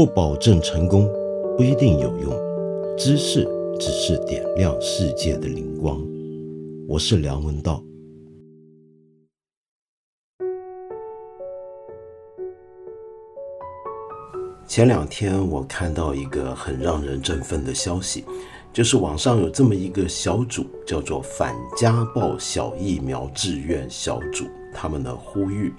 不保证成功，不一定有用。知识只是点亮世界的灵光。我是梁文道。前两天我看到一个很让人振奋的消息，就是网上有这么一个小组，叫做“反家暴小疫苗志愿小组”，他们的呼吁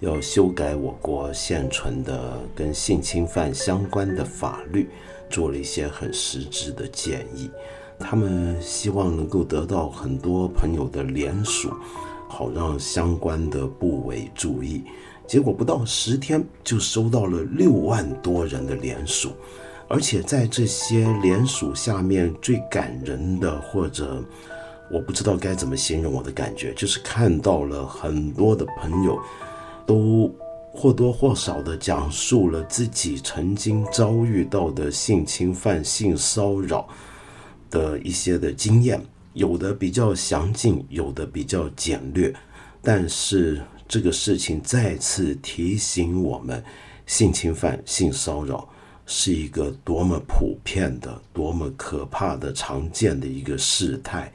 要修改我国现存的跟性侵犯相关的法律，做了一些很实质的建议。他们希望能够得到很多朋友的联署，好让相关的部委注意。结果不到十天就收到了六万多人的联署，而且在这些联署下面最感人的，或者我不知道该怎么形容我的感觉，就是看到了很多的朋友都或多或少的讲述了自己曾经遭遇到的性侵犯、性骚扰的一些的经验，有的比较详尽，有的比较简略，但是。这个事情再次提醒我们，性侵犯、性骚扰是一个多么普遍的、多么可怕的、常见的一个事态。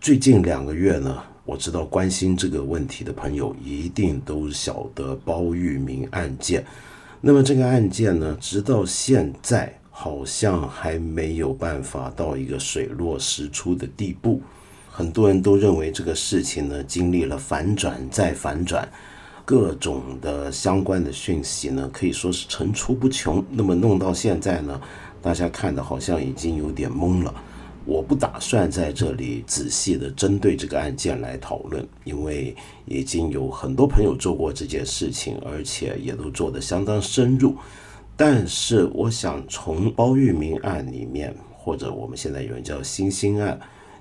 最近两个月呢，我知道关心这个问题的朋友一定都晓得包玉明案件。那么这个案件呢，直到现在好像还没有办法到一个水落石出的地步。很多人都认为这个事情呢，经历了反转再反转，各种的相关的讯息呢，可以说是层出不穷。那么弄到现在呢，大家看的好像已经有点懵了。我不打算在这里仔细的针对这个案件来讨论，因为已经有很多朋友做过这件事情，而且也都做得相当深入。但是我想从包玉明案里面，或者我们现在有人叫星星案。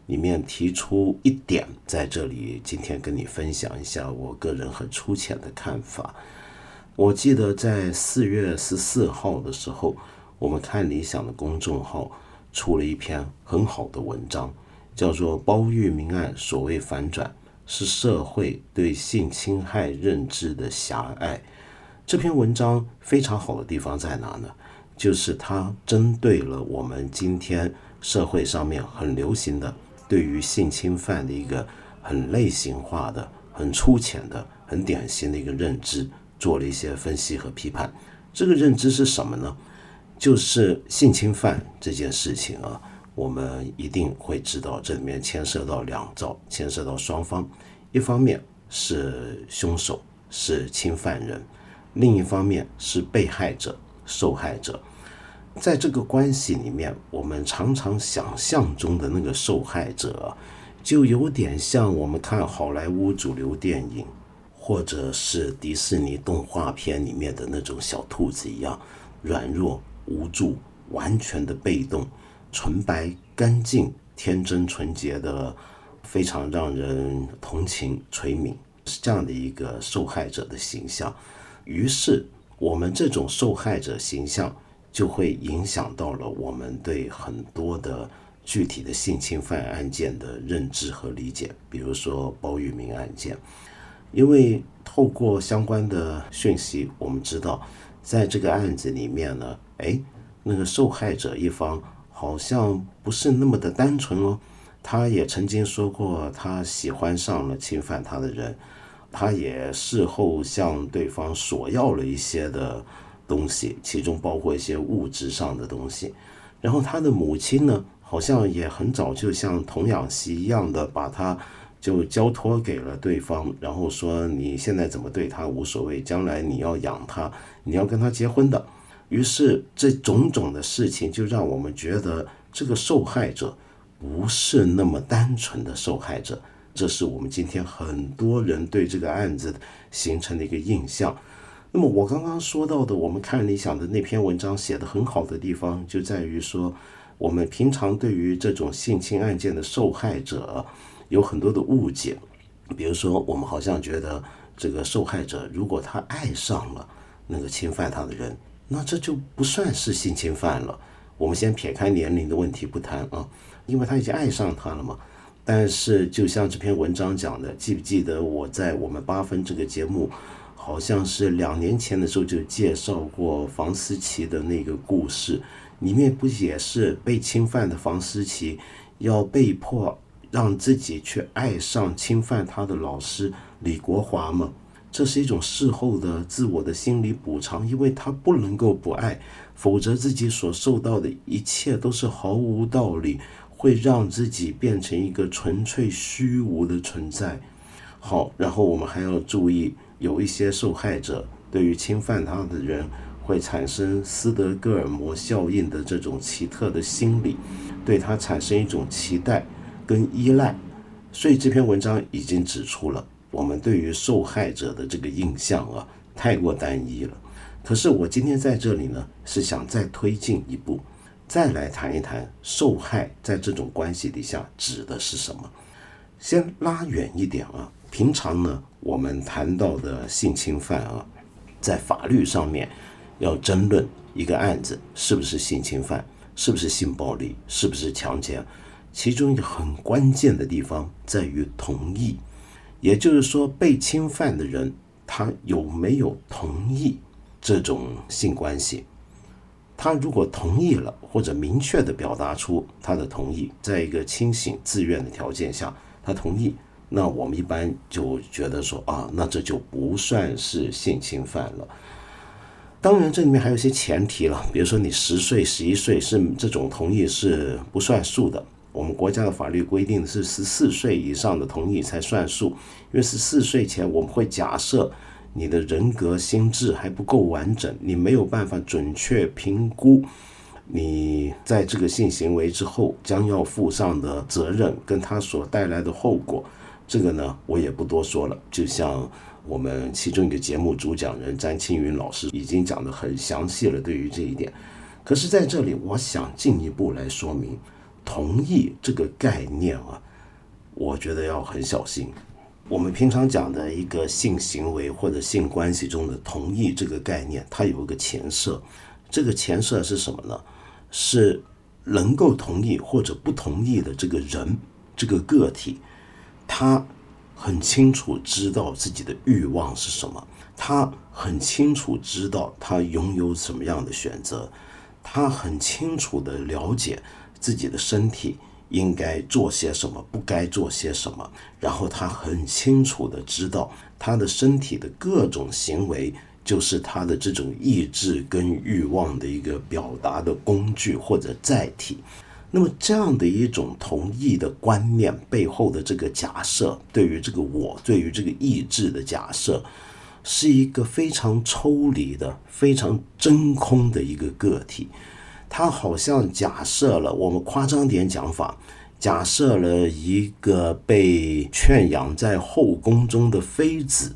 里面提出一点，在这里今天跟你分享一下我个人很粗浅的看法。我记得在四月十四号的时候，我们看理想的公众号出了一篇很好的文章，叫做《包玉明案所谓反转是社会对性侵害认知的狭隘》。这篇文章非常好的地方在哪呢？就是它针对了我们今天社会上面很流行的。对于性侵犯的一个很类型化的、很粗浅的、很典型的一个认知，做了一些分析和批判。这个认知是什么呢？就是性侵犯这件事情啊，我们一定会知道，这里面牵涉到两造，牵涉到双方。一方面是凶手是侵犯人，另一方面是被害者、受害者。在这个关系里面，我们常常想象中的那个受害者，就有点像我们看好莱坞主流电影，或者是迪士尼动画片里面的那种小兔子一样，软弱无助、完全的被动、纯白干净、天真纯洁的，非常让人同情垂悯，是这样的一个受害者的形象。于是，我们这种受害者形象。就会影响到了我们对很多的具体的性侵犯案件的认知和理解，比如说包玉明案件，因为透过相关的讯息，我们知道，在这个案子里面呢，哎，那个受害者一方好像不是那么的单纯哦，他也曾经说过他喜欢上了侵犯他的人，他也事后向对方索要了一些的。东西，其中包括一些物质上的东西。然后他的母亲呢，好像也很早就像童养媳一样的，把他就交托给了对方，然后说你现在怎么对他无所谓，将来你要养他，你要跟他结婚的。于是这种种的事情就让我们觉得这个受害者不是那么单纯的受害者，这是我们今天很多人对这个案子形成的一个印象。那么我刚刚说到的，我们看理想的那篇文章写的很好的地方，就在于说，我们平常对于这种性侵案件的受害者有很多的误解。比如说，我们好像觉得这个受害者如果他爱上了那个侵犯他的人，那这就不算是性侵犯了。我们先撇开年龄的问题不谈啊，因为他已经爱上他了嘛。但是就像这篇文章讲的，记不记得我在我们八分这个节目？好像是两年前的时候就介绍过房思琪的那个故事，里面不也是被侵犯的房思琪要被迫让自己去爱上侵犯他的老师李国华吗？这是一种事后的自我的心理补偿，因为他不能够不爱，否则自己所受到的一切都是毫无道理，会让自己变成一个纯粹虚无的存在。好，然后我们还要注意。有一些受害者对于侵犯他的人会产生斯德哥尔摩效应的这种奇特的心理，对他产生一种期待跟依赖。所以这篇文章已经指出了我们对于受害者的这个印象啊太过单一了。可是我今天在这里呢是想再推进一步，再来谈一谈受害在这种关系底下指的是什么。先拉远一点啊。平常呢，我们谈到的性侵犯啊，在法律上面要争论一个案子是不是性侵犯，是不是性暴力，是不是强奸，其中一个很关键的地方在于同意，也就是说，被侵犯的人他有没有同意这种性关系？他如果同意了，或者明确的表达出他的同意，在一个清醒自愿的条件下，他同意。那我们一般就觉得说啊，那这就不算是性侵犯了。当然，这里面还有一些前提了，比如说你十岁、十一岁是这种同意是不算数的。我们国家的法律规定是十四岁以上的同意才算数，因为十四岁前我们会假设你的人格心智还不够完整，你没有办法准确评估你在这个性行为之后将要负上的责任跟他所带来的后果。这个呢，我也不多说了。就像我们其中一个节目主讲人詹青云老师已经讲得很详细了，对于这一点。可是在这里，我想进一步来说明，同意这个概念啊，我觉得要很小心。我们平常讲的一个性行为或者性关系中的同意这个概念，它有一个前设。这个前设是什么呢？是能够同意或者不同意的这个人，这个个体。他很清楚知道自己的欲望是什么，他很清楚知道他拥有什么样的选择，他很清楚的了解自己的身体应该做些什么，不该做些什么，然后他很清楚的知道他的身体的各种行为就是他的这种意志跟欲望的一个表达的工具或者载体。那么这样的一种同意的观念背后的这个假设，对于这个我，对于这个意志的假设，是一个非常抽离的、非常真空的一个个体。他好像假设了，我们夸张点讲法，假设了一个被圈养在后宫中的妃子，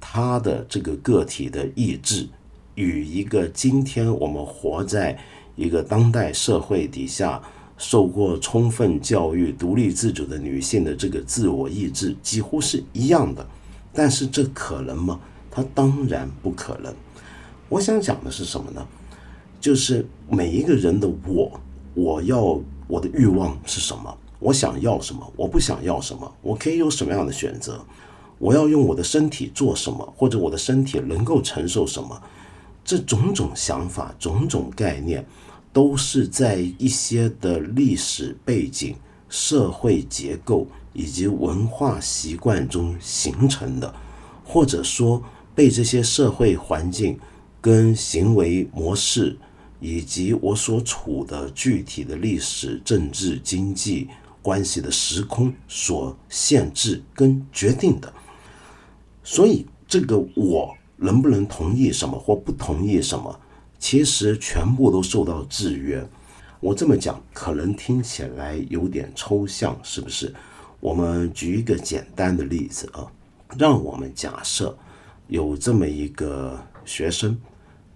她的这个个体的意志，与一个今天我们活在一个当代社会底下。受过充分教育、独立自主的女性的这个自我意志几乎是一样的，但是这可能吗？它当然不可能。我想讲的是什么呢？就是每一个人的我，我要我的欲望是什么？我想要什么？我不想要什么？我可以有什么样的选择？我要用我的身体做什么？或者我的身体能够承受什么？这种种想法，种种概念。都是在一些的历史背景、社会结构以及文化习惯中形成的，或者说被这些社会环境跟行为模式以及我所处的具体的历史、政治、经济关系的时空所限制跟决定的。所以，这个我能不能同意什么或不同意什么？其实全部都受到制约。我这么讲可能听起来有点抽象，是不是？我们举一个简单的例子啊，让我们假设有这么一个学生，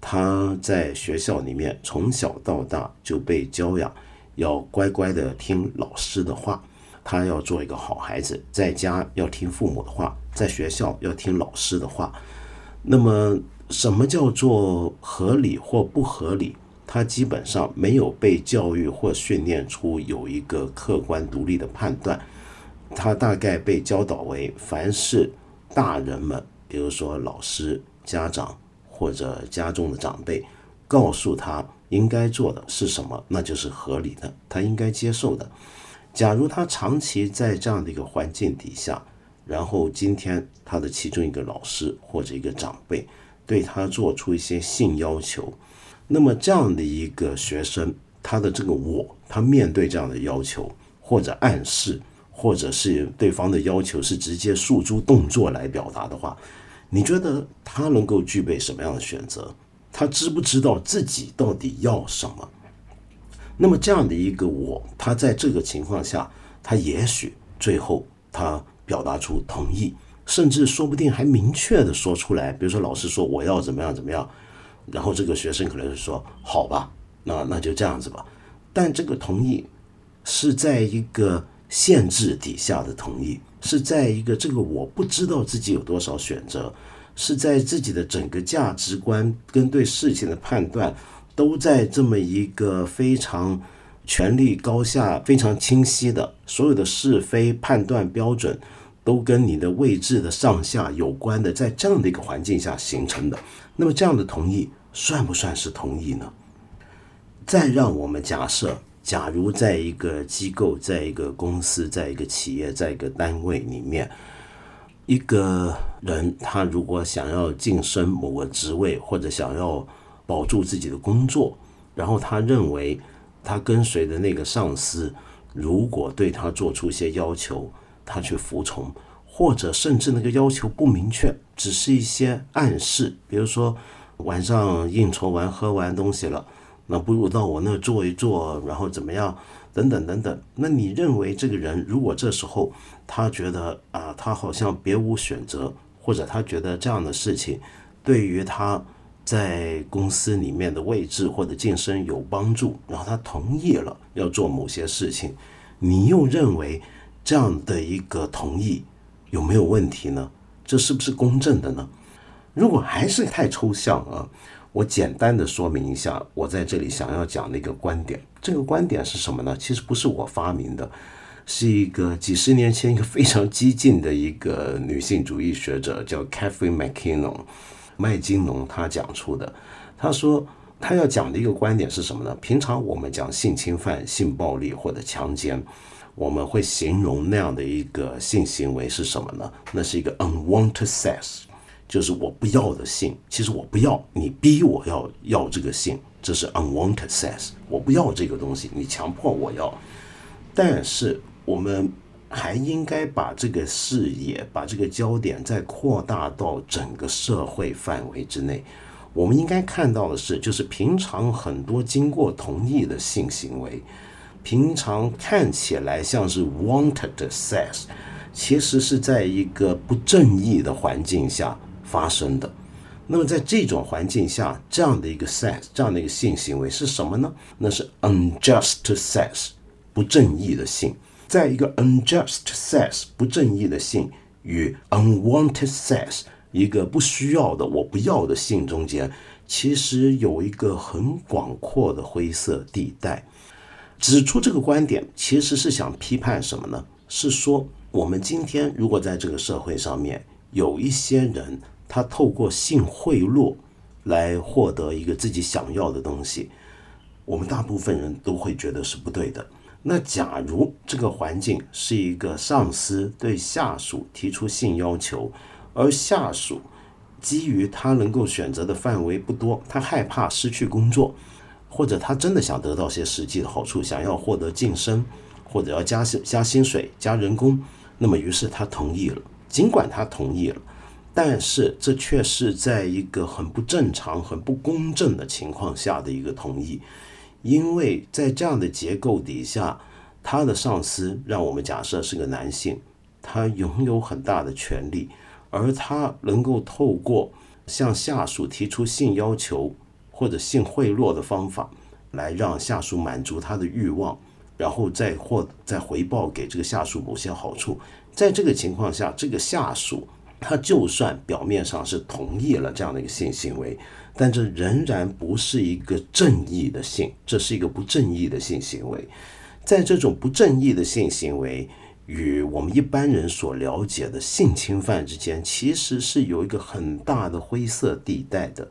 他在学校里面从小到大就被教养，要乖乖的听老师的话，他要做一个好孩子，在家要听父母的话，在学校要听老师的话。那么。什么叫做合理或不合理？他基本上没有被教育或训练出有一个客观独立的判断。他大概被教导为，凡是大人们比如说老师、家长或者家中的长辈，告诉他应该做的是什么，那就是合理的，他应该接受的。假如他长期在这样的一个环境底下，然后今天他的其中一个老师或者一个长辈对他做出一些性要求，那么这样的一个学生，他的这个我，他面对这样的要求或者暗示，或者是对方的要求是直接诉诸动作来表达的话，你觉得他能够具备什么样的选择？他知不知道自己到底要什么？那么这样的一个我，他在这个情况下，他也许最后他表达出同意，甚至说不定还明确的说出来。比如说老师说我要怎么样怎么样，然后这个学生可能是说好吧，那那就这样子吧。但这个同意是在一个限制底下的同意，是在一个这个我不知道自己有多少选择，是在自己的整个价值观跟对事情的判断。都在这么一个非常权力高下非常清晰的所有的是非判断标准，都跟你的位置的上下有关的，在这样的一个环境下形成的。那么这样的同意算不算是同意呢？再让我们假设，假如在一个机构、在一个公司、在一个企业、在一个单位里面，一个人他如果想要晋升某个职位，或者想要保住自己的工作，然后他认为他跟随的那个上司，如果对他做出一些要求，他去服从，或者甚至那个要求不明确，只是一些暗示，比如说晚上应酬完喝完东西了，那不如到我那坐一坐，然后怎么样，等等等等。那你认为这个人如果这时候他觉得啊，他好像别无选择，或者他觉得这样的事情对于他。在公司里面的位置或者晋升有帮助，然后他同意了要做某些事情，你又认为这样的一个同意有没有问题呢？这是不是公正的呢？如果还是太抽象啊，我简单的说明一下，我在这里想要讲的一个观点。这个观点是什么呢？其实不是我发明的，是一个几十年前一个非常激进的一个女性主义学者叫 Catherine McKinnon。麦金农他讲出的，他说他要讲的一个观点是什么呢？平常我们讲性侵犯、性暴力或者强奸，我们会形容那样的一个性行为是什么呢？那是一个 unwanted sex，就是我不要的性。其实我不要，你逼我要要这个性，这是 unwanted sex。我不要这个东西，你强迫我要。但是我们。还应该把这个视野、把这个焦点再扩大到整个社会范围之内。我们应该看到的是，就是平常很多经过同意的性行为，平常看起来像是 wanted sex，其实是在一个不正义的环境下发生的。那么在这种环境下，这样的一个 sex，这样的一个性行为是什么呢？那是 unjust sex，不正义的性。在一个 unjust sex 不正义的性与 unwanted sex 一个不需要的我不要的性中间，其实有一个很广阔的灰色地带。指出这个观点，其实是想批判什么呢？是说我们今天如果在这个社会上面有一些人，他透过性贿赂来获得一个自己想要的东西，我们大部分人都会觉得是不对的。那假如这个环境是一个上司对下属提出性要求，而下属基于他能够选择的范围不多，他害怕失去工作，或者他真的想得到些实际的好处，想要获得晋升，或者要加薪、加薪水、加人工，那么于是他同意了。尽管他同意了，但是这却是在一个很不正常、很不公正的情况下的一个同意。因为在这样的结构底下，他的上司让我们假设是个男性，他拥有很大的权利，而他能够透过向下属提出性要求或者性贿赂的方法，来让下属满足他的欲望，然后再或再回报给这个下属某些好处。在这个情况下，这个下属他就算表面上是同意了这样的一个性行为。但这仍然不是一个正义的性，这是一个不正义的性行为。在这种不正义的性行为与我们一般人所了解的性侵犯之间，其实是有一个很大的灰色地带的。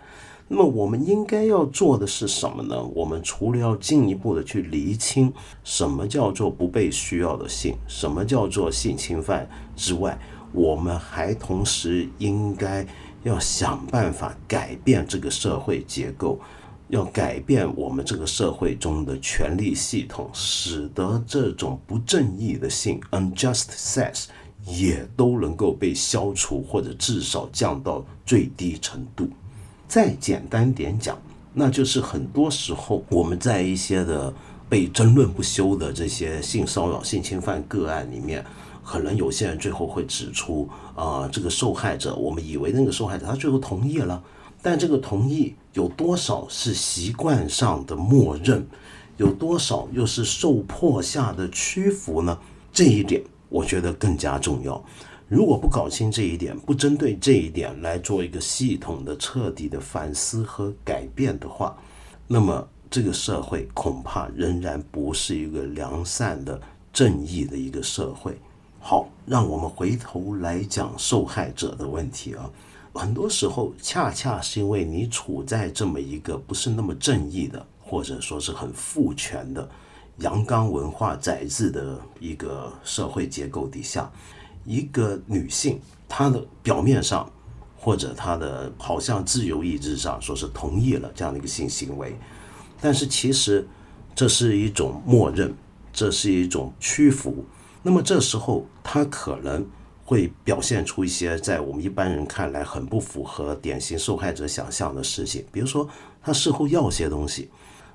那么，我们应该要做的是什么呢？我们除了要进一步的去厘清什么叫做不被需要的性，什么叫做性侵犯之外，我们还同时应该要想办法改变这个社会结构。要改变我们这个社会中的权力系统，使得这种不正义的性 （unjust sex） 也都能够被消除，或者至少降到最低程度。再简单点讲，那就是很多时候我们在一些的被争论不休的这些性骚扰、性侵犯个案里面，可能有些人最后会指出啊，这个受害者，我们以为那个受害者他最后同意了。但这个同意有多少是习惯上的默认，有多少又是受迫下的屈服呢？这一点我觉得更加重要。如果不搞清这一点，不针对这一点来做一个系统的、彻底的反思和改变的话，那么这个社会恐怕仍然不是一个良善的、正义的一个社会。好，让我们回头来讲受害者的问题啊。很多时候，恰恰是因为你处在这么一个不是那么正义的，或者说是很父权的阳刚文化载制的一个社会结构底下，一个女性，她的表面上或者她的好像自由意志上说是同意了这样的一个性行为，但是其实这是一种默认，这是一种屈服。那么这时候，他可能。会表现出一些在我们一般人看来很不符合典型受害者想象的事情，比如说他事后要些东西，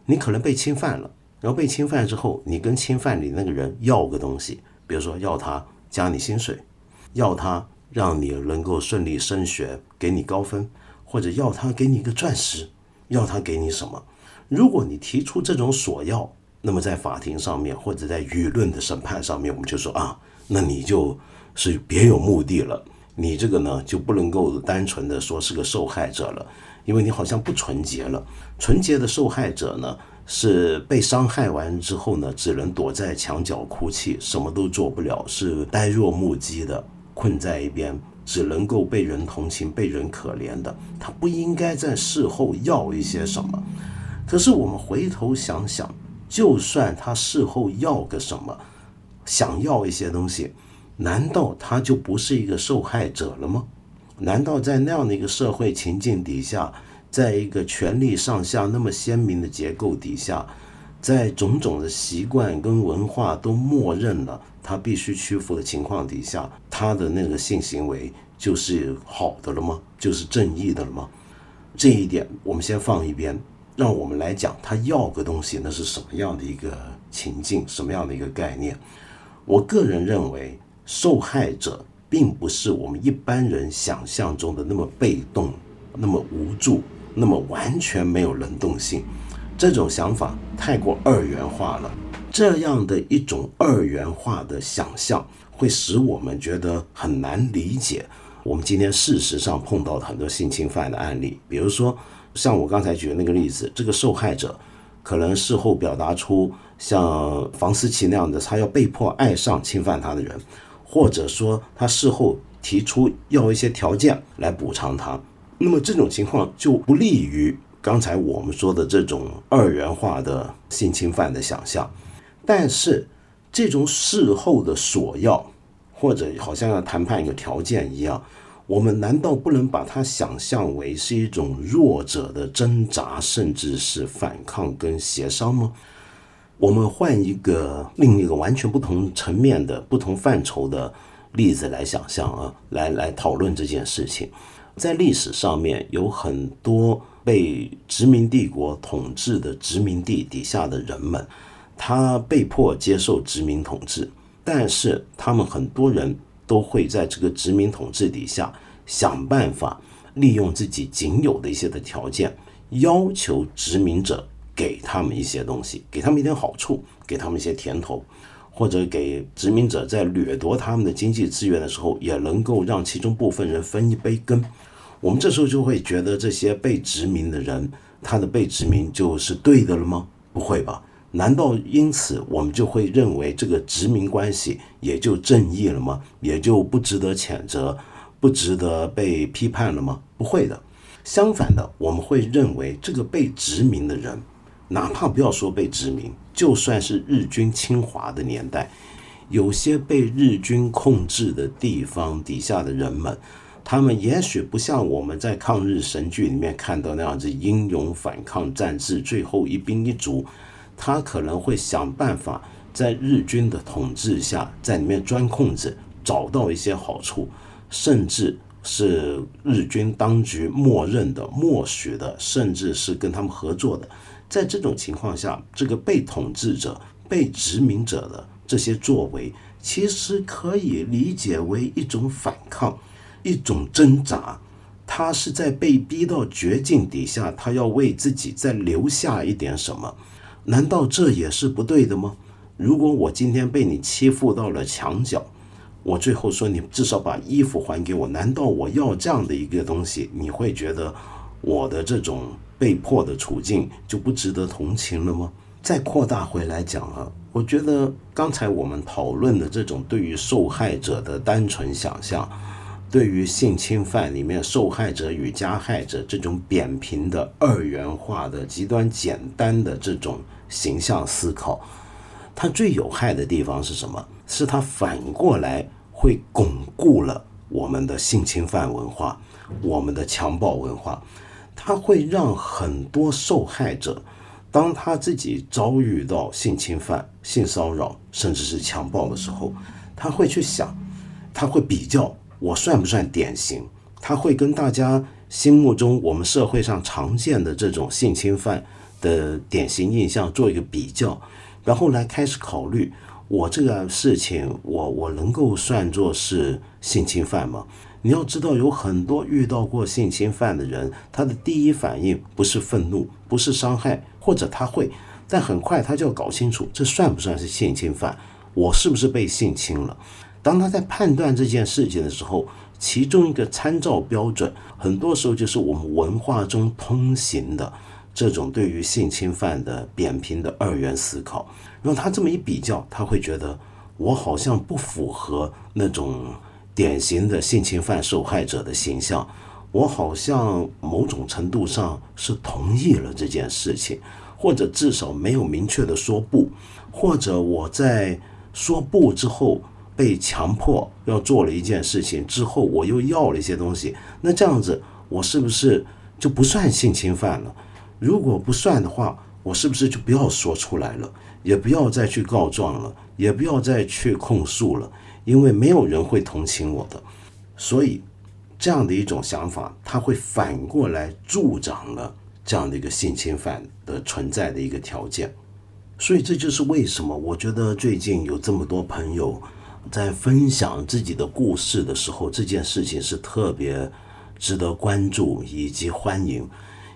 你可能被侵犯了，然后被侵犯之后，你跟侵犯你那个人要个东西，比如说要他加你薪水，要他让你能够顺利升学，给你高分，或者要他给你一个钻石，要他给你什么？如果你提出这种索要，那么在法庭上面或者在舆论的审判上面，我们就说啊，那你就。是别有目的了，你这个呢就不能够单纯的说是个受害者了，因为你好像不纯洁了。纯洁的受害者呢是被伤害完之后呢，只能躲在墙角哭泣，什么都做不了，是呆若木鸡的，困在一边，只能够被人同情、被人可怜的。他不应该在事后要一些什么。可是我们回头想想，就算他事后要个什么，想要一些东西。难道他就不是一个受害者了吗？难道在那样的一个社会情境底下，在一个权力上下那么鲜明的结构底下，在种种的习惯跟文化都默认了他必须屈服的情况底下，他的那个性行为就是好的了吗？就是正义的了吗？这一点我们先放一边，让我们来讲他要个东西，那是什么样的一个情境，什么样的一个概念？我个人认为。受害者并不是我们一般人想象中的那么被动、那么无助、那么完全没有能动性。这种想法太过二元化了。这样的一种二元化的想象，会使我们觉得很难理解。我们今天事实上碰到很多性侵犯的案例，比如说像我刚才举的那个例子，这个受害者可能事后表达出像房思琪那样的，他要被迫爱上侵犯他的人。或者说他事后提出要一些条件来补偿他，那么这种情况就不利于刚才我们说的这种二元化的性侵犯的想象。但是这种事后的索要，或者好像要谈判一个条件一样，我们难道不能把它想象为是一种弱者的挣扎，甚至是反抗跟协商吗？我们换一个另一个完全不同层面的不同范畴的例子来想象啊，来来讨论这件事情。在历史上面，有很多被殖民帝国统治的殖民地底下的人们，他被迫接受殖民统治，但是他们很多人都会在这个殖民统治底下想办法利用自己仅有的一些的条件，要求殖民者。给他们一些东西，给他们一点好处，给他们一些甜头，或者给殖民者在掠夺他们的经济资源的时候，也能够让其中部分人分一杯羹。我们这时候就会觉得这些被殖民的人，他的被殖民就是对的了吗？不会吧？难道因此我们就会认为这个殖民关系也就正义了吗？也就不值得谴责、不值得被批判了吗？不会的，相反的，我们会认为这个被殖民的人，哪怕不要说被殖民，就算是日军侵华的年代，有些被日军控制的地方底下的人们。他们也许不像我们在抗日神剧里面看到那样子英勇反抗战至最后一兵一卒，他可能会想办法在日军的统治下，在里面钻空子，找到一些好处，甚至是日军当局默认的、默许的，甚至是跟他们合作的。在这种情况下，这个被统治者、被殖民者的这些作为，其实可以理解为一种反抗。一种挣扎，他是在被逼到绝境底下，他要为自己再留下一点什么？难道这也是不对的吗？如果我今天被你欺负到了墙角，我最后说你至少把衣服还给我，难道我要这样的一个东西？你会觉得我的这种被迫的处境就不值得同情了吗？再扩大回来讲啊，我觉得刚才我们讨论的这种对于受害者的单纯想象。对于性侵犯里面受害者与加害者这种扁平的二元化的极端简单的这种形象思考，它最有害的地方是什么？是它反过来会巩固了我们的性侵犯文化，我们的强暴文化。它会让很多受害者，当他自己遭遇到性侵犯、性骚扰，甚至是强暴的时候，他会去想，他会比较。我算不算典型？他会跟大家心目中我们社会上常见的这种性侵犯的典型印象做一个比较，然后来开始考虑我这个事情，我我能够算作是性侵犯吗？你要知道，有很多遇到过性侵犯的人，他的第一反应不是愤怒，不是伤害，或者他会，但很快他就要搞清楚，这算不算是性侵犯？我是不是被性侵了？当他在判断这件事情的时候，其中一个参照标准，很多时候就是我们文化中通行的这种对于性侵犯的扁平的二元思考。然后他这么一比较，他会觉得我好像不符合那种典型的性侵犯受害者的形象，我好像某种程度上是同意了这件事情，或者至少没有明确的说不，或者我在说不之后。被强迫要做了一件事情之后，我又要了一些东西，那这样子我是不是就不算性侵犯了？如果不算的话，我是不是就不要说出来了，也不要再去告状了，也不要再去控诉了？因为没有人会同情我的。所以，这样的一种想法，它会反过来助长了这样的一个性侵犯的存在的一个条件。所以，这就是为什么我觉得最近有这么多朋友。在分享自己的故事的时候，这件事情是特别值得关注以及欢迎，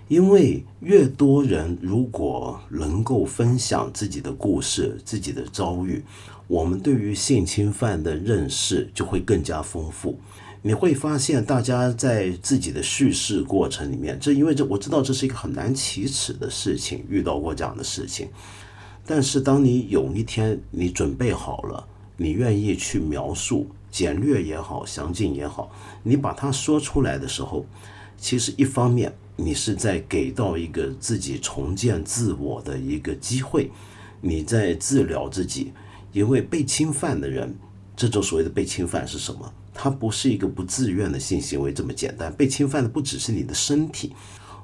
因为越多人如果能够分享自己的故事、自己的遭遇，我们对于性侵犯的认识就会更加丰富。你会发现，大家在自己的叙事过程里面，这因为这我知道这是一个很难启齿的事情，遇到过这样的事情，但是当你有一天你准备好了。你愿意去描述，简略也好，详尽也好，你把它说出来的时候，其实一方面你是在给到一个自己重建自我的一个机会，你在治疗自己，因为被侵犯的人，这种所谓的被侵犯是什么？它不是一个不自愿的性行为这么简单，被侵犯的不只是你的身体，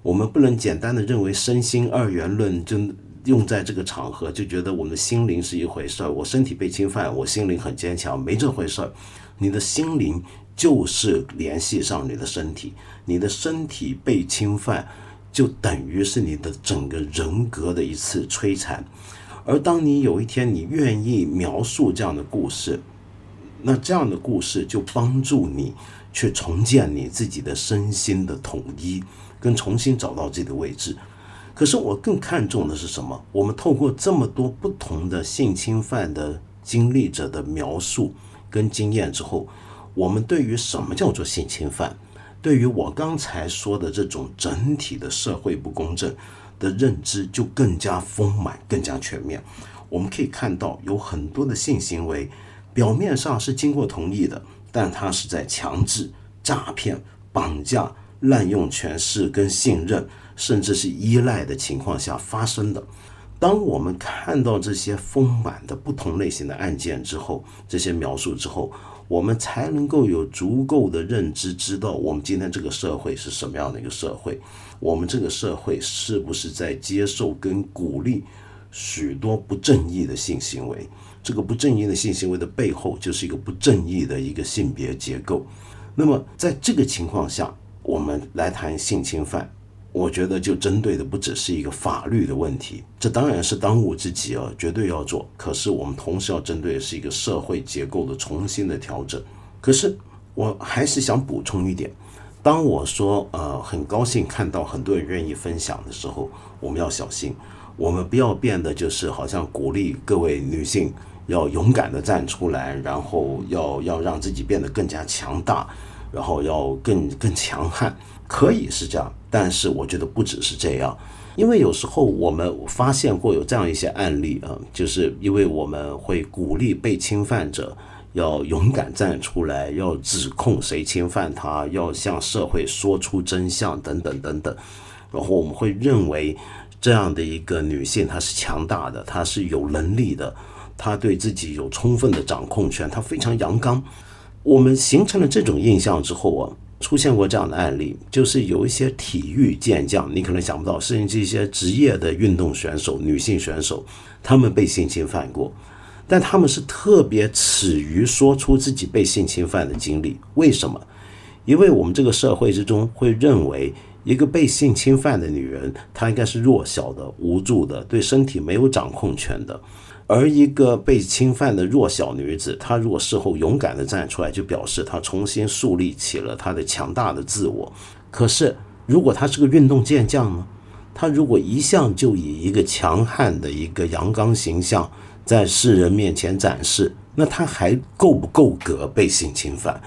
我们不能简单的认为身心二元论就。用在这个场合，就觉得我们心灵是一回事儿。我身体被侵犯，我心灵很坚强，没这回事儿。你的心灵就是联系上你的身体，你的身体被侵犯，就等于是你的整个人格的一次摧残。而当你有一天你愿意描述这样的故事，那这样的故事就帮助你去重建你自己的身心的统一，跟重新找到自己的位置。可是我更看重的是什么？我们透过这么多不同的性侵犯的经历者的描述跟经验之后，我们对于什么叫做性侵犯，对于我刚才说的这种整体的社会不公正的认知就更加丰满、更加全面。我们可以看到，有很多的性行为表面上是经过同意的，但它是在强制、诈骗、绑架、滥用权势跟信任，甚至是依赖的情况下发生的。当我们看到这些丰满的不同类型的案件之后，这些描述之后，我们才能够有足够的认知，知道我们今天这个社会是什么样的一个社会，我们这个社会是不是在接受跟鼓励许多不正义的性行为？这个不正义的性行为的背后，就是一个不正义的一个性别结构。那么在这个情况下，我们来谈性侵犯。我觉得就针对的不只是一个法律的问题，这当然是当务之急啊，绝对要做。可是我们同时要针对的是一个社会结构的重新的调整。可是我还是想补充一点，当我说呃很高兴看到很多人愿意分享的时候，我们要小心，我们不要变得就是好像鼓励各位女性要勇敢的站出来，然后要要让自己变得更加强大，然后要更更强悍。可以是这样，但是我觉得不只是这样，因为有时候我们发现过有这样一些案例啊，就是因为我们会鼓励被侵犯者要勇敢站出来，要指控谁侵犯他，要向社会说出真相等等等等，然后我们会认为这样的一个女性她是强大的，她是有能力的，她对自己有充分的掌控权，她非常阳刚。我们形成了这种印象之后啊。出现过这样的案例，就是有一些体育健将，你可能想不到，甚至一些职业的运动选手、女性选手，他们被性侵犯过，但他们是特别耻于说出自己被性侵犯的经历。为什么？因为我们这个社会之中会认为，一个被性侵犯的女人，她应该是弱小的、无助的，对身体没有掌控权的。而一个被侵犯的弱小女子，她如果事后勇敢地站出来，就表示她重新树立起了她的强大的自我。可是，如果她是个运动健将呢？她如果一向就以一个强悍的一个阳刚形象在世人面前展示，那她还够不够格被性侵犯？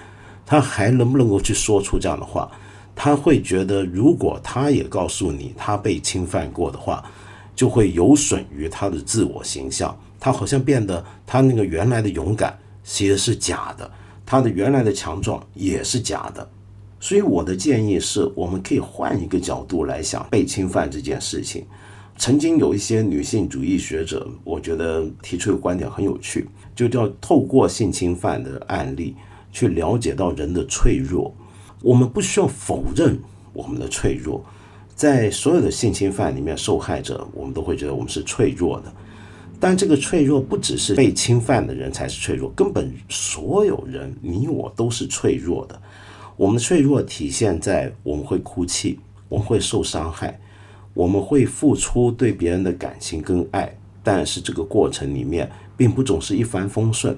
她还能不能够去说出这样的话？她会觉得，如果她也告诉你她被侵犯过的话，就会有损于她的自我形象。他好像变得，他那个原来的勇敢其实是假的，他的原来的强壮也是假的。所以我的建议是，我们可以换一个角度来想被侵犯这件事情。曾经有一些女性主义学者，我觉得提出的观点很有趣，就叫透过性侵犯的案例去了解到人的脆弱。我们不需要否认我们的脆弱，在所有的性侵犯里面，受害者我们都会觉得我们是脆弱的。但这个脆弱不只是被侵犯的人才是脆弱，根本所有人，你我都是脆弱的。我们的脆弱体现在我们会哭泣，我们会受伤害，我们会付出对别人的感情跟爱。但是这个过程里面并不总是一帆风顺。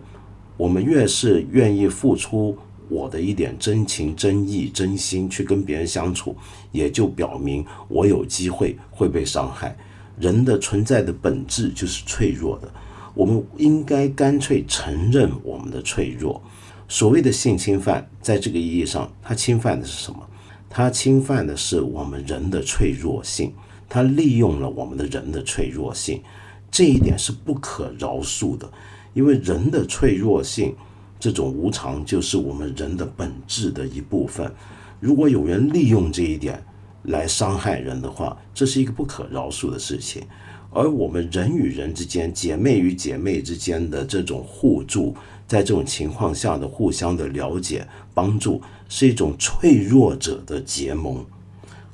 我们越是愿意付出我的一点真情真意真心去跟别人相处，也就表明我有机会会被伤害。人的存在的本质就是脆弱的，我们应该干脆承认我们的脆弱。所谓的性侵犯，在这个意义上，它侵犯的是什么？它侵犯的是我们人的脆弱性，它利用了我们的人的脆弱性，这一点是不可饶恕的。因为人的脆弱性，这种无常，就是我们人的本质的一部分。如果有人利用这一点，来伤害人的话，这是一个不可饶恕的事情。而我们人与人之间、姐妹与姐妹之间的这种互助，在这种情况下的互相的了解、帮助，是一种脆弱者的结盟。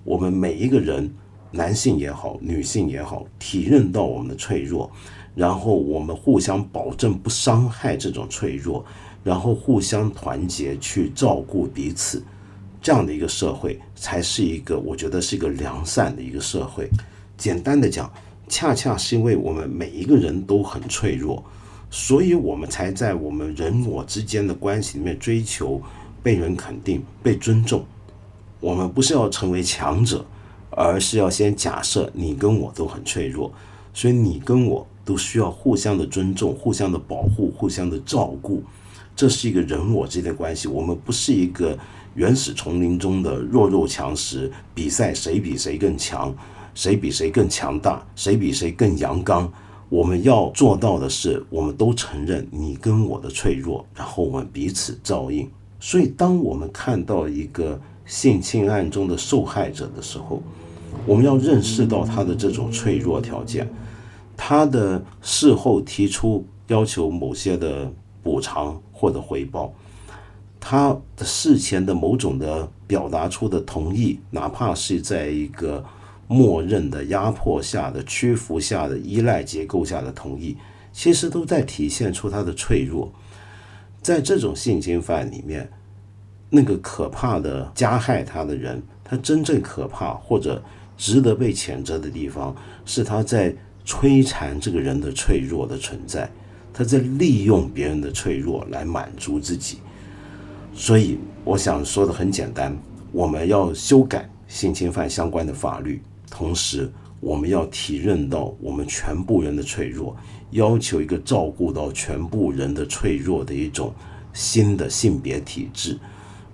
我们每一个人，男性也好，女性也好，体认到我们的脆弱，然后我们互相保证不伤害这种脆弱，然后互相团结去照顾彼此。这样的一个社会才是一个，我觉得是一个良善的一个社会。简单的讲，恰恰是因为我们每一个人都很脆弱，所以我们才在我们人我之间的关系里面追求被人肯定、被尊重。我们不是要成为强者，而是要先假设你跟我都很脆弱，所以你跟我都需要互相的尊重、互相的保护、互相的照顾。这是一个人我之间的关系，我们不是一个原始丛林中的弱肉强食，比赛谁比谁更强，谁比谁更强大，谁比谁更阳刚。我们要做到的是，我们都承认你跟我的脆弱，然后我们彼此照应。所以，当我们看到一个性侵案中的受害者的时候，我们要认识到他的这种脆弱条件，他的事后提出要求某些的补偿或者回报，他的事前的某种的表达出的同意，哪怕是在一个。默认的压迫下的屈服下的依赖结构下的同意，其实都在体现出他的脆弱。在这种性侵犯里面，那个可怕的加害他的人，他真正可怕或者值得被谴责的地方，是他在摧残这个人的脆弱的存在，他在利用别人的脆弱来满足自己。所以，我想说的很简单，我们要修改性侵犯相关的法律。同时，我们要体认到我们全部人的脆弱，要求一个照顾到全部人的脆弱的一种新的性别体制，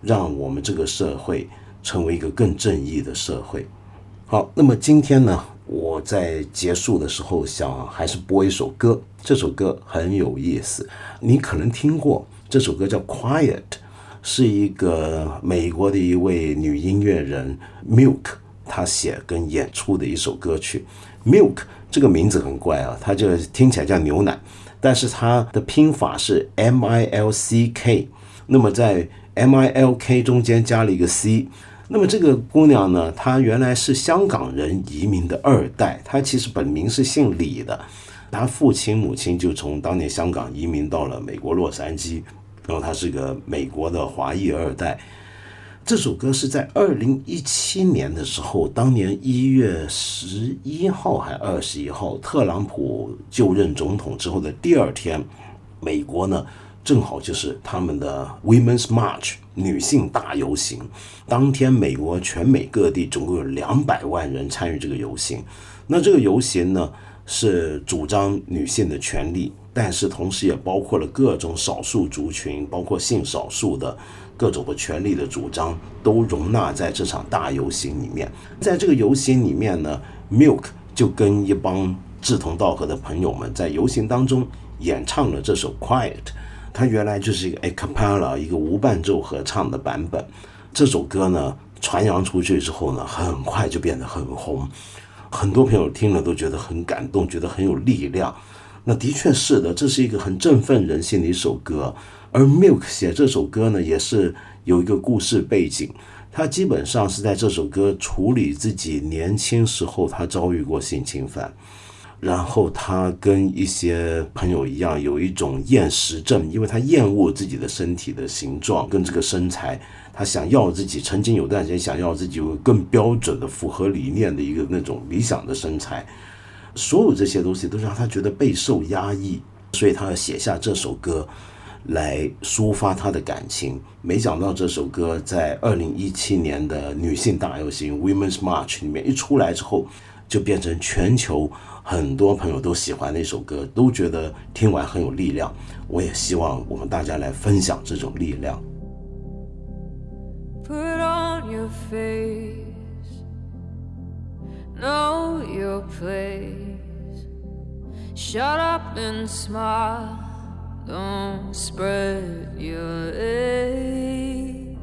让我们这个社会成为一个更正义的社会。好，那么今天呢，我在结束的时候想还是播一首歌，这首歌很有意思，你可能听过，这首歌叫《Quiet》，是一个美国的一位女音乐人 Milk。她写跟演出的一首歌曲，Milk 这个名字很怪啊，它就听起来叫牛奶，但是它的拼法是 M I L C K，那么在 M I L K 中间加了一个 C，那么这个姑娘呢，她原来是香港人移民的二代，她其实本名是姓李的，她父亲母亲就从当年香港移民到了美国洛杉矶，然后他是个美国的华裔二代。这首歌是在二零一七年的时候，当年一月十一号还二十一号，特朗普就任总统之后的第二天，美国呢正好就是他们的 Women's March 女性大游行。当天，美国全美各地总共有两百万人参与这个游行。那这个游行呢是主张女性的权利，但是同时也包括了各种少数族群，包括性少数的。各种的权利的主张都容纳在这场大游行里面。在这个游行里面呢，Milk 就跟一帮志同道合的朋友们在游行当中演唱了这首《Quiet》。它原来就是一个 a cappella 一个无伴奏合唱的版本。这首歌呢传扬出去之后呢，很快就变得很红，很多朋友听了都觉得很感动，觉得很有力量。那的确是的，这是一个很振奋人心的一首歌。而 Milk 写这首歌呢，也是有一个故事背景。他基本上是在这首歌处理自己年轻时候他遭遇过性侵犯，然后他跟一些朋友一样有一种厌食症，因为他厌恶自己的身体的形状跟这个身材，他想要自己曾经有段时间想要自己有更标准的、符合理念的一个那种理想的身材。所有这些东西都让他觉得备受压抑，所以他要写下这首歌。来抒发他的感情，没想到这首歌在二零一七年的女性大游行 Women's March 里面一出来之后，就变成全球很多朋友都喜欢那首歌，都觉得听完很有力量。我也希望我们大家来分享这种力量。Put on your face, know your place, shut up and smile, don't spread your eyes.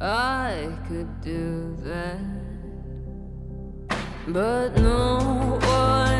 I could do that. But no one